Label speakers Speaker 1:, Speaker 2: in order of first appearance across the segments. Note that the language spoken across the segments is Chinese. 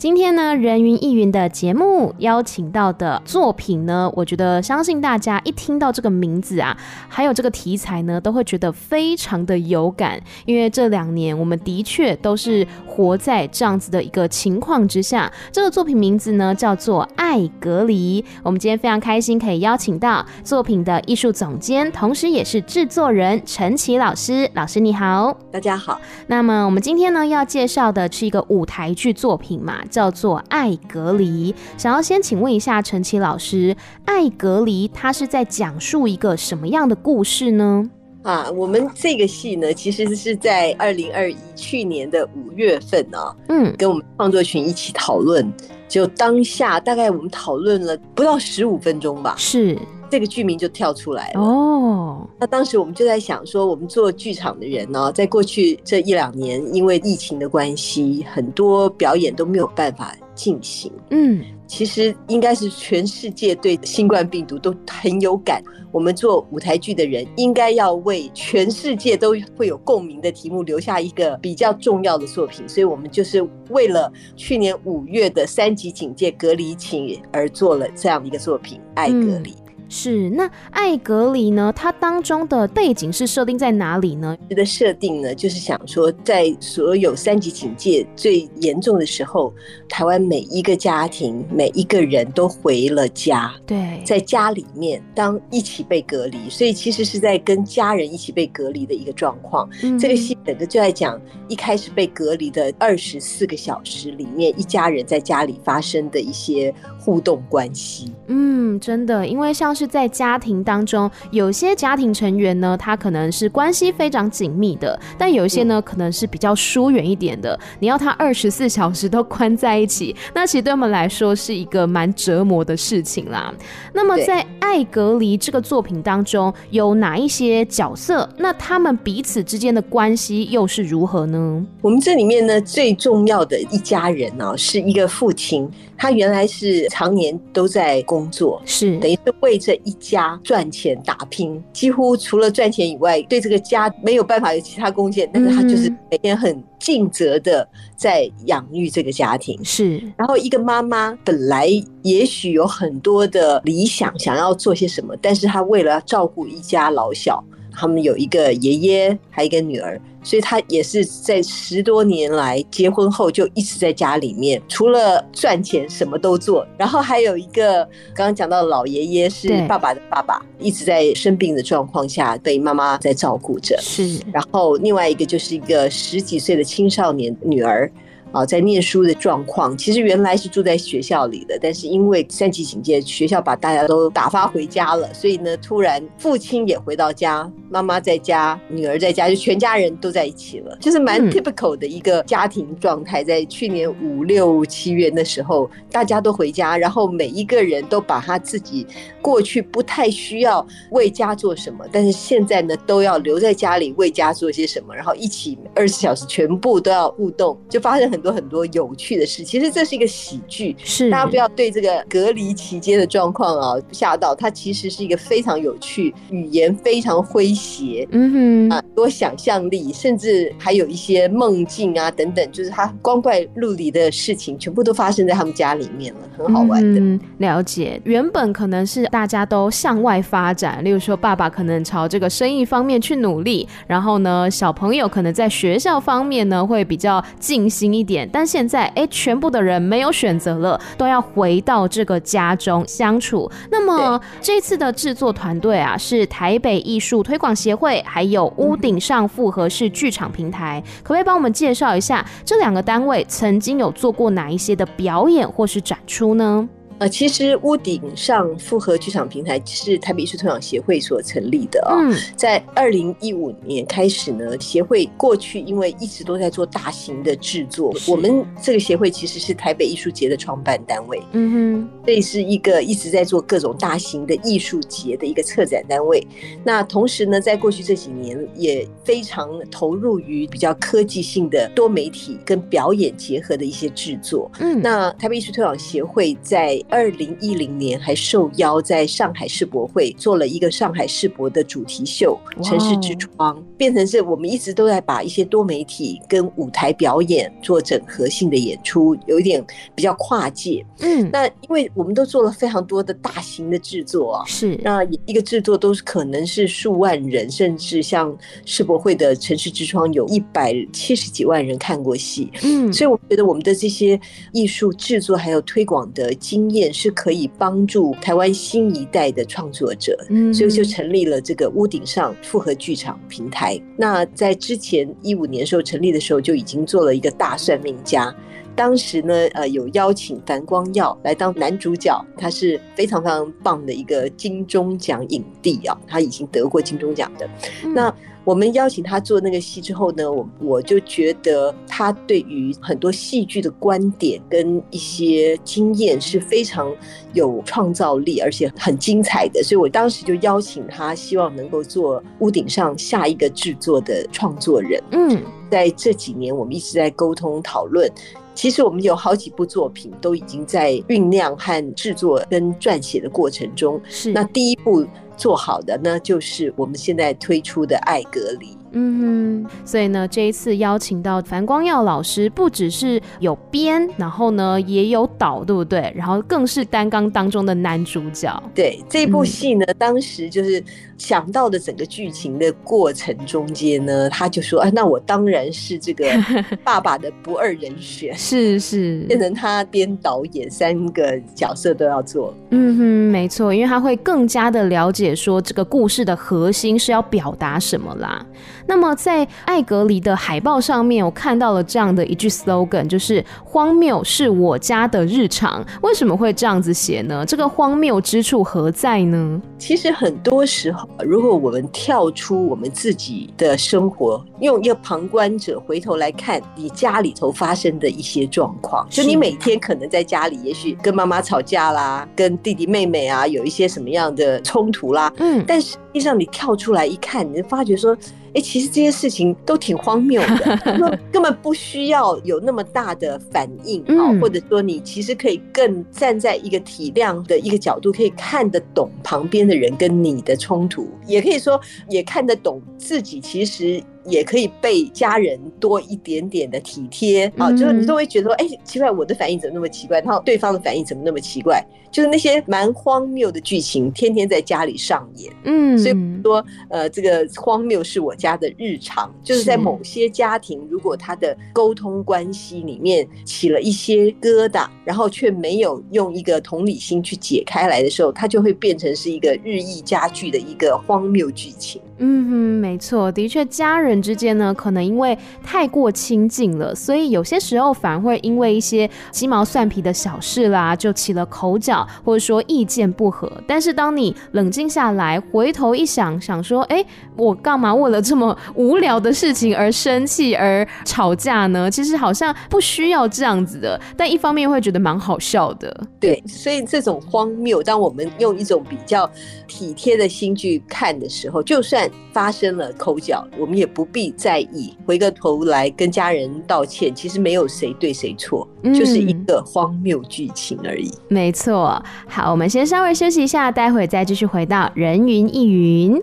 Speaker 1: 今天呢，人云亦云的节目邀请到的作品呢，我觉得相信大家一听到这个名字啊，还有这个题材呢，都会觉得非常的有感，因为这两年我们的确都是活在这样子的一个情况之下。这个作品名字呢，叫做《爱隔离》。我们今天非常开心可以邀请到作品的艺术总监，同时也是制作人陈琦老师。老师你好，
Speaker 2: 大家好。
Speaker 1: 那么我们今天呢要介绍的是一个舞台剧作品嘛。叫做《爱隔离》，想要先请问一下陈琦老师，《爱隔离》它是在讲述一个什么样的故事呢？
Speaker 2: 啊，我们这个戏呢，其实是在二零二一去年的五月份、啊，嗯，跟我们创作群一起讨论，就当下大概我们讨论了不到十五分钟吧，
Speaker 1: 是。
Speaker 2: 这个剧名就跳出来了哦。那当时我们就在想说，我们做剧场的人呢，在过去这一两年，因为疫情的关系，很多表演都没有办法进行。嗯，其实应该是全世界对新冠病毒都很有感。我们做舞台剧的人，应该要为全世界都会有共鸣的题目留下一个比较重要的作品。所以我们就是为了去年五月的三级警戒隔离期而做了这样的一个作品《爱隔离》。
Speaker 1: 是，那爱隔离呢？它当中的背景是设定在哪里呢？
Speaker 2: 这个设定呢，就是想说，在所有三级警戒最严重的时候，台湾每一个家庭、每一个人都回了家。
Speaker 1: 对，
Speaker 2: 在家里面当一起被隔离，所以其实是在跟家人一起被隔离的一个状况。嗯，这个戏整个就在讲一开始被隔离的二十四个小时里面，一家人在家里发生的一些互动关系。
Speaker 1: 嗯，真的，因为像是。在家庭当中，有些家庭成员呢，他可能是关系非常紧密的，但有一些呢，可能是比较疏远一点的。你要他二十四 小时都关在一起，那其实对我们来说是一个蛮折磨的事情啦。那么在《爱隔离》这个作品当中，有哪一些角色？那他们彼此之间的关系又是如何呢？
Speaker 2: 我们这里面呢，最重要的一家人呢，是一个父亲，他原来是常年都在工作，是等于是为着。一家赚钱打拼，几乎除了赚钱以外，对这个家没有办法有其他贡献。但是他就是每天很尽责的在养育这个家庭。是，然后一个妈妈本来也许有很多的理想，想要做些什么，但是她为了照顾一家老小。他们有一个爷爷，还有一个女儿，所以他也是在十多年来结婚后就一直在家里面，除了赚钱什么都做。然后还有一个刚刚讲到的老爷爷是爸爸的爸爸，一直在生病的状况下被妈妈在照顾着。是，然后另外一个就是一个十几岁的青少年女儿。啊，在念书的状况，其实原来是住在学校里的，但是因为三级警戒，学校把大家都打发回家了，所以呢，突然父亲也回到家，妈妈在家，女儿在家，就全家人都在一起了，就是蛮 typical 的一个家庭状态。在去年五六七月的时候，大家都回家，然后每一个人都把他自己过去不太需要为家做什么，但是现在呢，都要留在家里为家做些什么，然后一起二十四小时全部都要互动，就发生很。很多很多有趣的事，其实这是一个喜剧，是大家不要对这个隔离期间的状况啊吓到，它其实是一个非常有趣，语言非常诙谐，嗯哼啊，多想象力，甚至还有一些梦境啊等等，就是他光怪陆离的事情，全部都发生在他们家里面了，很好玩的。嗯，
Speaker 1: 了解，原本可能是大家都向外发展，例如说爸爸可能朝这个生意方面去努力，然后呢，小朋友可能在学校方面呢会比较尽心一点。但现在，哎，全部的人没有选择了，都要回到这个家中相处。那么这次的制作团队啊，是台北艺术推广协会，还有屋顶上复合式剧场平台。可不可以帮我们介绍一下这两个单位曾经有做过哪一些的表演或是展出呢？
Speaker 2: 呃，其实屋顶上复合剧场平台是台北艺术推广协会所成立的啊、哦。嗯、在二零一五年开始呢，协会过去因为一直都在做大型的制作，我们这个协会其实是台北艺术节的创办单位。嗯哼，所以是一个一直在做各种大型的艺术节的一个策展单位。那同时呢，在过去这几年也非常投入于比较科技性的多媒体跟表演结合的一些制作。嗯，那台北艺术推广协会在二零一零年还受邀在上海世博会做了一个上海世博的主题秀《城市之窗》，变成是我们一直都在把一些多媒体跟舞台表演做整合性的演出，有一点比较跨界。嗯，那因为我们都做了非常多的大型的制作啊，是那一个制作都是可能是数万人，甚至像世博会的《城市之窗》有一百七十几万人看过戏。嗯，所以我觉得我们的这些艺术制作还有推广的经验。也是可以帮助台湾新一代的创作者，嗯所以就成立了这个屋顶上复合剧场平台。那在之前一五年时候成立的时候，就已经做了一个大算命家。当时呢，呃，有邀请樊光耀来当男主角，他是非常非常棒的一个金钟奖影帝啊，他已经得过金钟奖的。那我们邀请他做那个戏之后呢，我我就觉得他对于很多戏剧的观点跟一些经验是非常有创造力，而且很精彩的，所以我当时就邀请他，希望能够做屋顶上下一个制作的创作人。嗯，在这几年我们一直在沟通讨论，其实我们有好几部作品都已经在酝酿和制作跟撰写的过程中。是，那第一部。做好的呢，就是我们现在推出的爱隔离。
Speaker 1: 嗯哼，所以呢，这一次邀请到樊光耀老师，不只是有编，然后呢也有导，对不对？然后更是担纲当中的男主角。
Speaker 2: 对，这部戏呢，嗯、当时就是想到的整个剧情的过程中间呢，他就说：“啊，那我当然是这个 爸爸的不二人选。”是是，变成他编导演三个角色都要做。
Speaker 1: 嗯哼，没错，因为他会更加的了解说这个故事的核心是要表达什么啦。那么在爱隔离的海报上面，我看到了这样的一句 slogan，就是“荒谬是我家的日常”。为什么会这样子写呢？这个荒谬之处何在呢？
Speaker 2: 其实很多时候，如果我们跳出我们自己的生活，用一个旁观者回头来看你家里头发生的一些状况，就你每天可能在家里，也许跟妈妈吵架啦，跟弟弟妹妹啊有一些什么样的冲突啦，嗯，但实际上你跳出来一看，你就发觉说。哎，其实这些事情都挺荒谬的，根本不需要有那么大的反应啊，或者说你其实可以更站在一个体谅的一个角度，可以看得懂旁边的人跟你的冲突，也可以说也看得懂自己其实。也可以被家人多一点点的体贴啊，就是你都会觉得说，哎，奇怪，我的反应怎么那么奇怪？然后对方的反应怎么那么奇怪？就是那些蛮荒谬的剧情，天天在家里上演。嗯，所以说，呃，这个荒谬是我家的日常，就是在某些家庭，如果他的沟通关系里面起了一些疙瘩，然后却没有用一个同理心去解开来的时候，它就会变成是一个日益加剧的一个荒谬剧情。
Speaker 1: 嗯哼，没错，的确，家人之间呢，可能因为太过亲近了，所以有些时候反而会因为一些鸡毛蒜皮的小事啦，就起了口角，或者说意见不合。但是当你冷静下来，回头一想，想说，哎，我干嘛为了这么无聊的事情而生气而吵架呢？其实好像不需要这样子的。但一方面会觉得蛮好笑的，
Speaker 2: 对。所以这种荒谬，当我们用一种比较体贴的心去看的时候，就算。发生了口角，我们也不必在意，回个头来跟家人道歉。其实没有谁对谁错，嗯、就是一个荒谬剧情而已。
Speaker 1: 没错，好，我们先稍微休息一下，待会再继续回到人云亦云。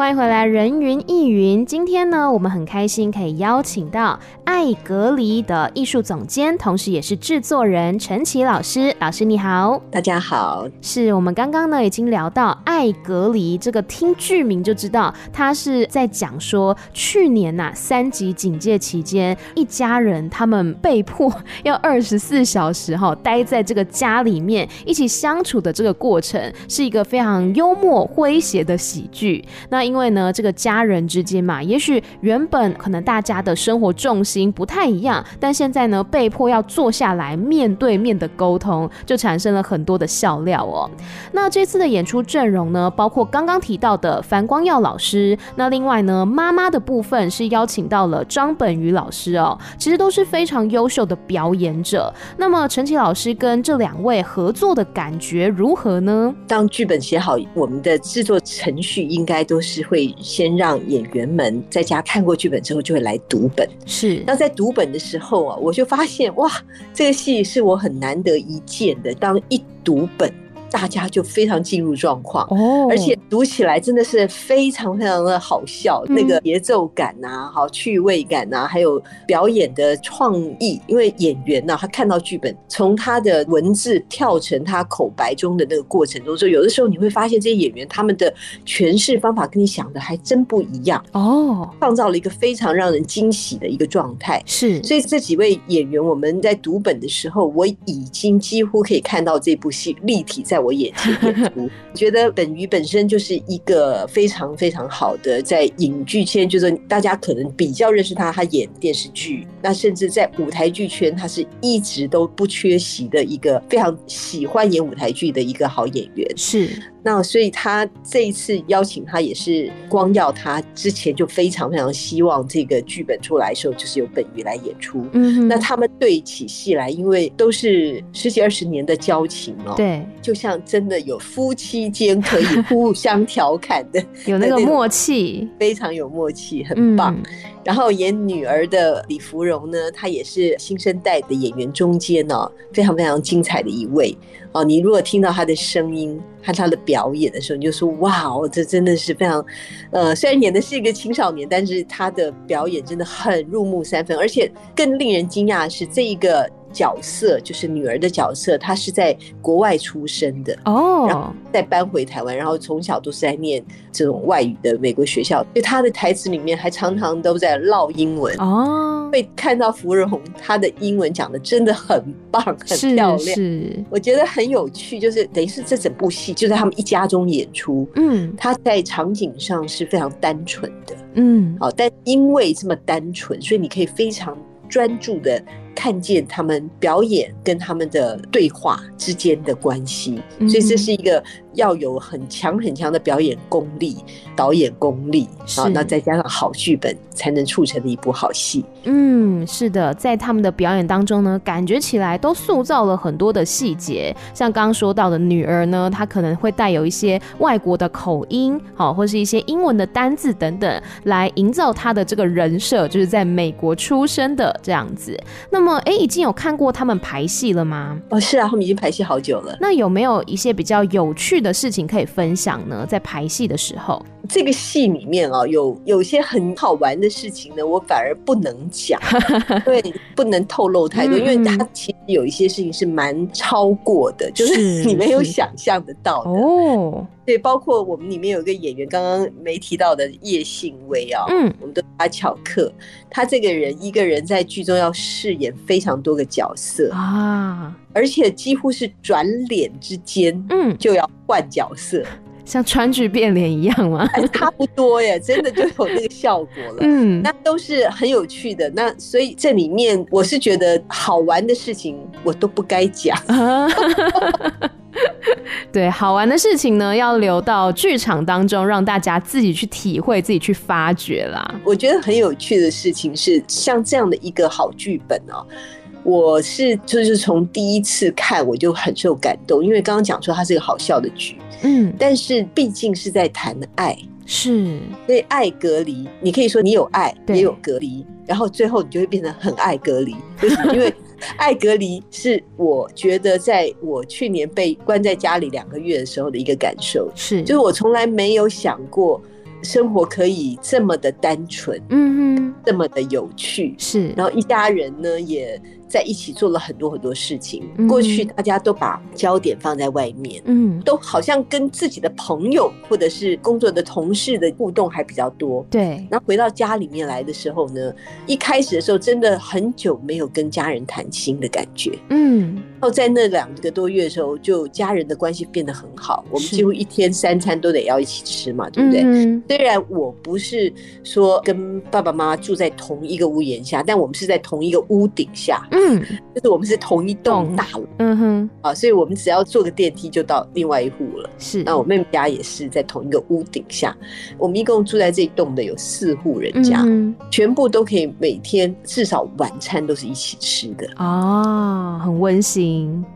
Speaker 1: 欢迎回来，人云亦云。今天呢，我们很开心可以邀请到爱隔离的艺术总监，同时也是制作人陈琦老师。老师你好，
Speaker 2: 大家好。
Speaker 1: 是我们刚刚呢已经聊到爱隔离这个，听剧名就知道，他是在讲说去年呐、三级警戒期间，一家人他们被迫要二十四小时哈待在这个家里面一起相处的这个过程，是一个非常幽默诙谐的喜剧。那因为呢，这个家人之间嘛，也许原本可能大家的生活重心不太一样，但现在呢，被迫要坐下来面对面的沟通，就产生了很多的笑料哦。那这次的演出阵容呢，包括刚刚提到的樊光耀老师，那另外呢，妈妈的部分是邀请到了张本鱼老师哦，其实都是非常优秀的表演者。那么陈琦老师跟这两位合作的感觉如何呢？
Speaker 2: 当剧本写好，我们的制作程序应该都是会先让演员们在家看过剧本之后，就会来读本。
Speaker 1: 是，
Speaker 2: 那在读本的时候啊，我就发现哇，这个戏是我很难得一见的。当一读本。大家就非常进入状况哦，而且读起来真的是非常非常的好笑，那个节奏感呐，好趣味感呐，还有表演的创意。因为演员呐，他看到剧本，从他的文字跳成他口白中的那个过程中，说有的时候你会发现这些演员他们的诠释方法跟你想的还真不一样哦，创造了一个非常让人惊喜的一个状态。是，所以这几位演员我们在读本的时候，我已经几乎可以看到这部戏立体在我眼前演出，觉得本鱼本身就是一个非常非常好的，在影剧圈，就是大家可能比较认识他，他演电视剧，那甚至在舞台剧圈，他是一直都不缺席的一个非常喜欢演舞台剧的一个好演员。是。那所以他这一次邀请他也是光耀，他之前就非常非常希望这个剧本出来的时候，就是由本鱼来演出。嗯，那他们对起戏来，因为都是十几二十年的交情哦，对，就像真的有夫妻间可以互相调侃的，
Speaker 1: 有那个默契，
Speaker 2: 非常有默契，很棒。嗯然后演女儿的李芙蓉呢，她也是新生代的演员中间呢，非常非常精彩的一位哦。你如果听到他的声音和他的表演的时候，你就说哇哦，这真的是非常，呃，虽然演的是一个青少年，但是他的表演真的很入木三分，而且更令人惊讶的是这一个。角色就是女儿的角色，她是在国外出生的哦，然后再搬回台湾，然后从小都是在念这种外语的美国学校，所以她的台词里面还常常都在唠英文哦。会看到芙蓉，他的英文讲的真的很棒，很漂亮，是，是我觉得很有趣，就是等于是这整部戏就在他们一家中演出，嗯，他在场景上是非常单纯的，嗯，好，但因为这么单纯，所以你可以非常专注的。看见他们表演跟他们的对话之间的关系，所以这是一个要有很强很强的表演功力、导演功力啊，那再加上好剧本，才能促成的一部好戏。
Speaker 1: 嗯，是的，在他们的表演当中呢，感觉起来都塑造了很多的细节，像刚刚说到的女儿呢，她可能会带有一些外国的口音，好，或是一些英文的单字等等，来营造她的这个人设，就是在美国出生的这样子。那那么，哎，已经有看过他们排戏了吗？
Speaker 2: 哦，是啊，他们已经排戏好久了。
Speaker 1: 那有没有一些比较有趣的事情可以分享呢？在排戏的时候，
Speaker 2: 这个戏里面啊，有有些很好玩的事情呢，我反而不能讲，对，不能透露太多，嗯、因为它其实有一些事情是蛮超过的，就是你没有想象得到的。哦。对，包括我们里面有一个演员，刚刚没提到的叶信威啊，嗯，我们都叫他巧克。他这个人一个人在剧中要饰演非常多个角色啊，而且几乎是转脸之间，嗯，就要换角色，
Speaker 1: 像川剧变脸一样吗？
Speaker 2: 差不多耶，真的就有那个效果了。嗯，那都是很有趣的。那所以这里面我是觉得好玩的事情，我都不该讲。
Speaker 1: 对，好玩的事情呢，要留到剧场当中，让大家自己去体会、自己去发掘啦。
Speaker 2: 我觉得很有趣的事情是，像这样的一个好剧本哦，我是就是从第一次看我就很受感动，因为刚刚讲说它是一个好笑的剧，嗯，但是毕竟是在谈爱，是，所以爱隔离，你可以说你有爱，也有隔离，然后最后你就会变成很爱隔离，就是因为。爱隔离是我觉得在我去年被关在家里两个月的时候的一个感受，是。就是我从来没有想过生活可以这么的单纯，嗯哼，这么的有趣，是，然后一家人呢也。在一起做了很多很多事情。过去大家都把焦点放在外面，嗯，都好像跟自己的朋友或者是工作的同事的互动还比较多。对，然后回到家里面来的时候呢，一开始的时候真的很久没有跟家人谈心的感觉，嗯。然后在那两个多月的时候，就家人的关系变得很好，我们几乎一天三餐都得要一起吃嘛，对不对？嗯、虽然我不是说跟爸爸妈妈住在同一个屋檐下，但我们是在同一个屋顶下，嗯，就是我们是同一栋大楼，嗯哼，啊，所以我们只要坐个电梯就到另外一户了。是，那我妹妹家也是在同一个屋顶下，我们一共住在这一栋的有四户人家，嗯、全部都可以每天至少晚餐都是一起吃的
Speaker 1: 哦，很温馨。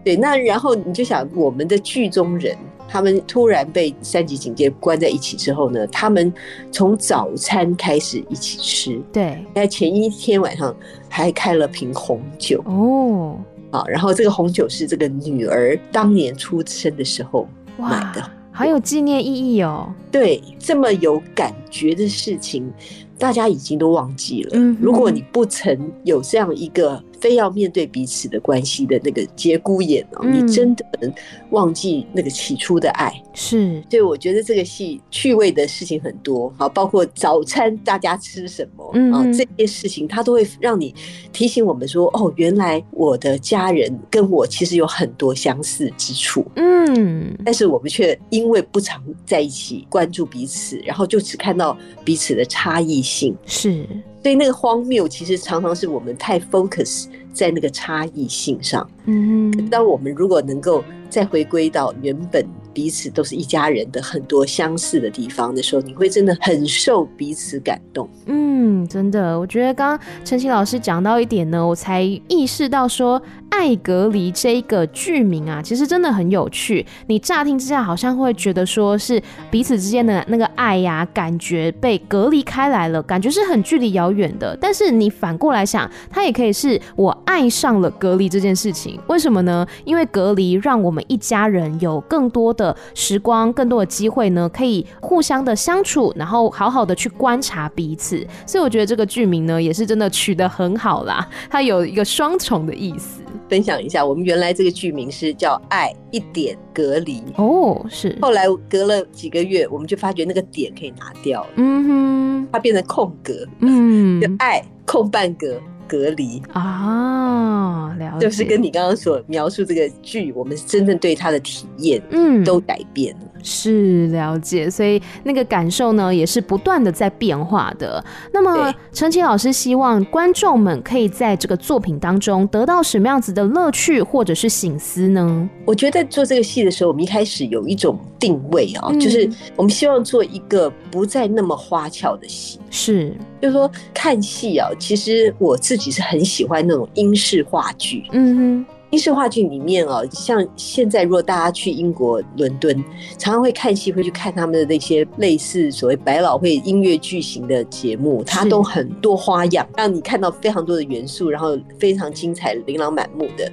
Speaker 2: 对，那然后你就想，我们的剧中人，他们突然被三级警戒关在一起之后呢，他们从早餐开始一起吃，
Speaker 1: 对，
Speaker 2: 在前一天晚上还开了瓶红酒哦，好，然后这个红酒是这个女儿当年出生的时候买的，
Speaker 1: 好有纪念意义哦。
Speaker 2: 对，这么有感觉的事情，大家已经都忘记了。嗯，如果你不曾有这样一个。非要面对彼此的关系的那个节骨眼哦，嗯、你真的能忘记那个起初的爱？
Speaker 1: 是，
Speaker 2: 所以我觉得这个戏趣味的事情很多，好，包括早餐大家吃什么，嗯，啊，这些事情它都会让你提醒我们说，哦，原来我的家人跟我其实有很多相似之处，嗯，但是我们却因为不常在一起关注彼此，然后就只看到彼此的差异性，
Speaker 1: 是。
Speaker 2: 所以那个荒谬，其实常常是我们太 focus 在那个差异性上。嗯，当我们如果能够再回归到原本彼此都是一家人的很多相似的地方的时候，你会真的很受彼此感动。
Speaker 1: 嗯，真的，我觉得刚刚陈琦老师讲到一点呢，我才意识到说。爱隔离这一个剧名啊，其实真的很有趣。你乍听之下好像会觉得说是彼此之间的那个爱呀、啊，感觉被隔离开来了，感觉是很距离遥远的。但是你反过来想，它也可以是我爱上了隔离这件事情。为什么呢？因为隔离让我们一家人有更多的时光，更多的机会呢，可以互相的相处，然后好好的去观察彼此。所以我觉得这个剧名呢，也是真的取得很好啦，它有一个双重的意思。
Speaker 2: 分享一下，我们原来这个剧名是叫《爱一点隔离》
Speaker 1: 哦，是。
Speaker 2: 后来隔了几个月，我们就发觉那个点可以拿掉了，嗯哼，它变成空格，嗯，就爱空半格。隔离。
Speaker 1: 啊，了解，
Speaker 2: 就是跟你刚刚所描述这个剧，我们真正对他的体验，嗯，都改变了，
Speaker 1: 是了解，所以那个感受呢，也是不断的在变化的。那么陈琦老师希望观众们可以在这个作品当中得到什么样子的乐趣或者是醒思呢？
Speaker 2: 我觉得做这个戏的时候，我们一开始有一种定位啊、喔，嗯、就是我们希望做一个不再那么花俏的戏，
Speaker 1: 是，
Speaker 2: 就是说看戏啊，其实我自己是很喜欢那种英式话剧，嗯哼，英式话剧里面哦，像现在如果大家去英国伦敦，常常会看戏，会去看他们的那些类似所谓百老汇音乐剧型的节目，它都很多花样，让你看到非常多的元素，然后非常精彩、琳琅满目的。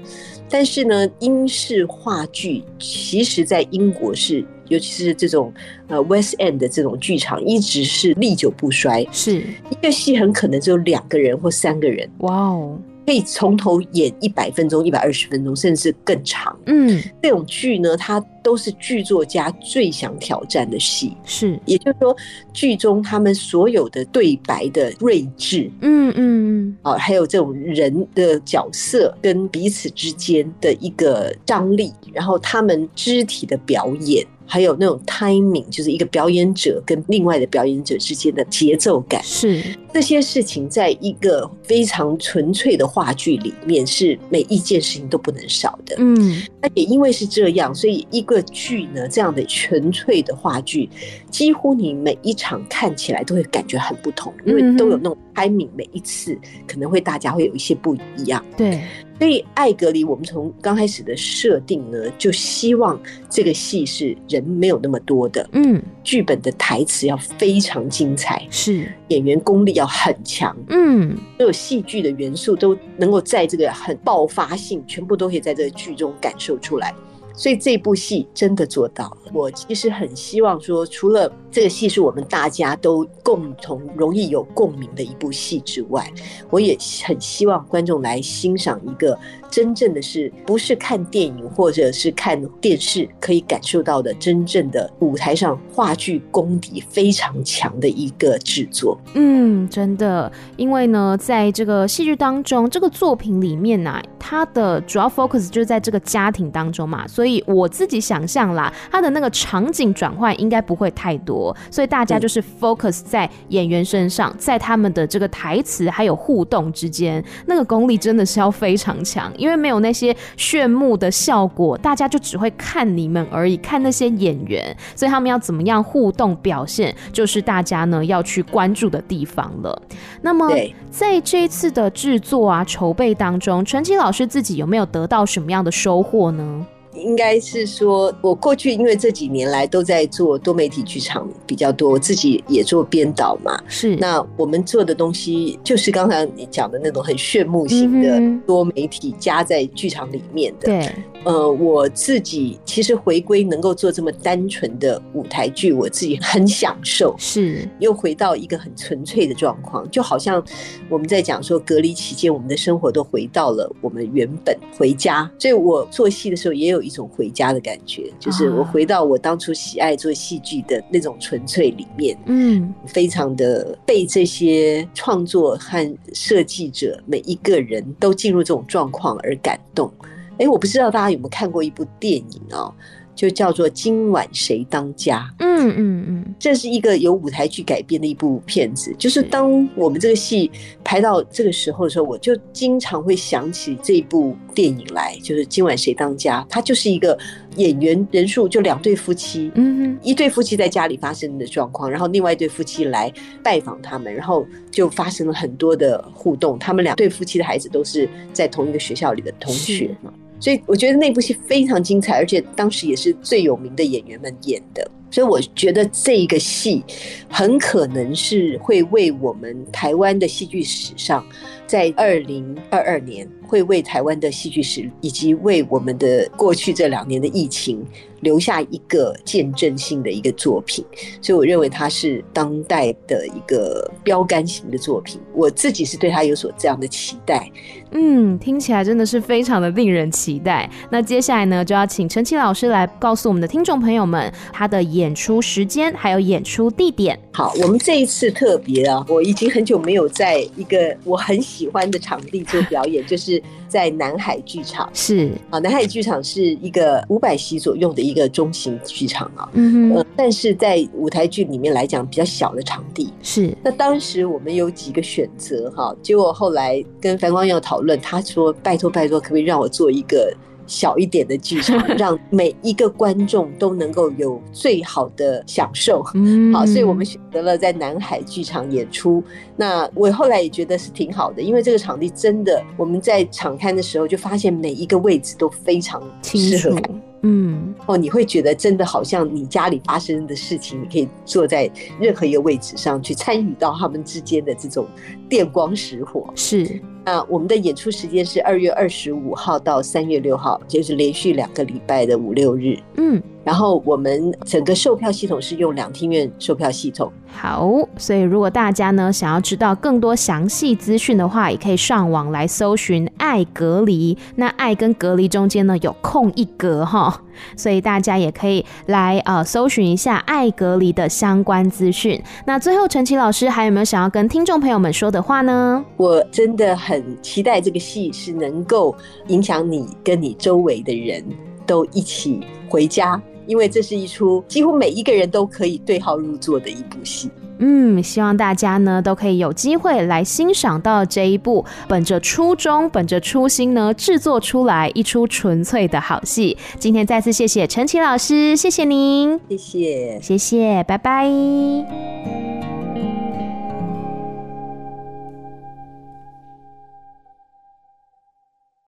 Speaker 2: 但是呢，英式话剧其实在英国是。尤其是这种呃 West End 的这种剧场，一直是历久不衰。是一个戏很可能只有两个人或三个人，哇哦，可以从头演一百分钟、一百二十分钟，甚至更长。嗯，这种剧呢，它都是剧作家最想挑战的戏。是，也就是说，剧中他们所有的对白的睿智，嗯嗯嗯，啊，还有这种人的角色跟彼此之间的一个张力，然后他们肢体的表演。还有那种 timing，就是一个表演者跟另外的表演者之间的节奏感，是这些事情，在一个非常纯粹的话剧里面，是每一件事情都不能少的。嗯，那也因为是这样，所以一个剧呢，这样的纯粹的话剧，几乎你每一场看起来都会感觉很不同，因为都有那种 timing，每一次可能会大家会有一些不一样。对。所以，爱隔离，我们从刚开始的设定呢，就希望这个戏是人没有那么多的，嗯，剧本的台词要非常精彩，是演员功力要很强，嗯，所有戏剧的元素都能够在这个很爆发性，全部都可以在这个剧中感受出来。所以这部戏真的做到了。我其实很希望说，除了这个戏是我们大家都共同容易有共鸣的一部戏之外，我也很希望观众来欣赏一个真正的是不是看电影或者是看电视可以感受到的真正的舞台上话剧功底非常强的一个制作。
Speaker 1: 嗯，真的，因为呢，在这个戏剧当中，这个作品里面呢、啊，它的主要 focus 就是在这个家庭当中嘛，所以我自己想象啦，它的那个场景转换应该不会太多，所以大家就是 focus 在演员身上，在他们的这个台词还有互动之间，那个功力真的是要非常强，因为没有那些炫目的效果，大家就只会看你们而已，看那些演员，所以他们要怎么样互动表现，就是大家呢要去关注的地方了。那么在这一次的制作啊筹备当中，陈奇老师自己有没有得到什么样的收获呢？
Speaker 2: 应该是说，我过去因为这几年来都在做多媒体剧场比较多，我自己也做编导嘛。
Speaker 1: 是，
Speaker 2: 那我们做的东西就是刚才你讲的那种很炫目型的多媒体加在剧场里面的。
Speaker 1: 对。
Speaker 2: 呃，我自己其实回归能够做这么单纯的舞台剧，我自己很享受。
Speaker 1: 是，
Speaker 2: 又回到一个很纯粹的状况，就好像我们在讲说隔离期间，我们的生活都回到了我们原本回家。所以我做戏的时候也有一种回家的感觉，就是我回到我当初喜爱做戏剧的那种纯粹里面。嗯，非常的被这些创作和设计者每一个人都进入这种状况而感动。哎，我不知道大家有没有看过一部电影哦，就叫做《今晚谁当家》。
Speaker 1: 嗯嗯嗯，
Speaker 2: 这是一个由舞台剧改编的一部片子。就是当我们这个戏拍到这个时候的时候，我就经常会想起这部电影来，就是《今晚谁当家》。它就是一个演员人数就两对夫妻，嗯，一对夫妻在家里发生的状况，然后另外一对夫妻来拜访他们，然后就发生了很多的互动。他们两对夫妻的孩子都是在同一个学校里的同学嘛。所以我觉得那部戏非常精彩，而且当时也是最有名的演员们演的。所以我觉得这一个戏很可能是会为我们台湾的戏剧史上，在二零二二年会为台湾的戏剧史以及为我们的过去这两年的疫情留下一个见证性的一个作品。所以我认为它是当代的一个标杆型的作品。我自己是对它有所这样的期待。
Speaker 1: 嗯，听起来真的是非常的令人期待。那接下来呢，就要请陈琦老师来告诉我们的听众朋友们他的演。演出时间还有演出地点。
Speaker 2: 好，我们这一次特别啊，我已经很久没有在一个我很喜欢的场地做表演，就是在南海剧场。
Speaker 1: 是
Speaker 2: 啊，南海剧场是一个五百席左右的一个中型剧场啊。嗯哼、呃，但是在舞台剧里面来讲，比较小的场地。
Speaker 1: 是。
Speaker 2: 那当时我们有几个选择哈，结果后来跟樊光耀讨论，他说：“拜托拜托，可不可以让我做一个？”小一点的剧场，让每一个观众都能够有最好的享受。好，所以我们选择了在南海剧场演出。那我后来也觉得是挺好的，因为这个场地真的，我们在场刊的时候就发现每一个位置都非常适合。嗯，哦，你会觉得真的好像你家里发生的事情，你可以坐在任何一个位置上去参与到他们之间的这种电光石火。
Speaker 1: 是。
Speaker 2: 那我们的演出时间是二月二十五号到三月六号，就是连续两个礼拜的五六日。嗯。然后我们整个售票系统是用两厅院售票系统。
Speaker 1: 好，所以如果大家呢想要知道更多详细资讯的话，也可以上网来搜寻“爱隔离”。那“爱”跟“隔离”中间呢有空一格哈，所以大家也可以来呃搜寻一下“爱隔离”的相关资讯。那最后，陈琦老师还有没有想要跟听众朋友们说的话呢？
Speaker 2: 我真的很期待这个戏是能够影响你跟你周围的人都一起回家。因为这是一出几乎每一个人都可以对号入座的一部戏。
Speaker 1: 嗯，希望大家呢都可以有机会来欣赏到这一部本着初衷、本着初心呢制作出来一出纯粹的好戏。今天再次谢谢陈琦老师，谢谢您，
Speaker 2: 谢谢，
Speaker 1: 谢谢，拜拜。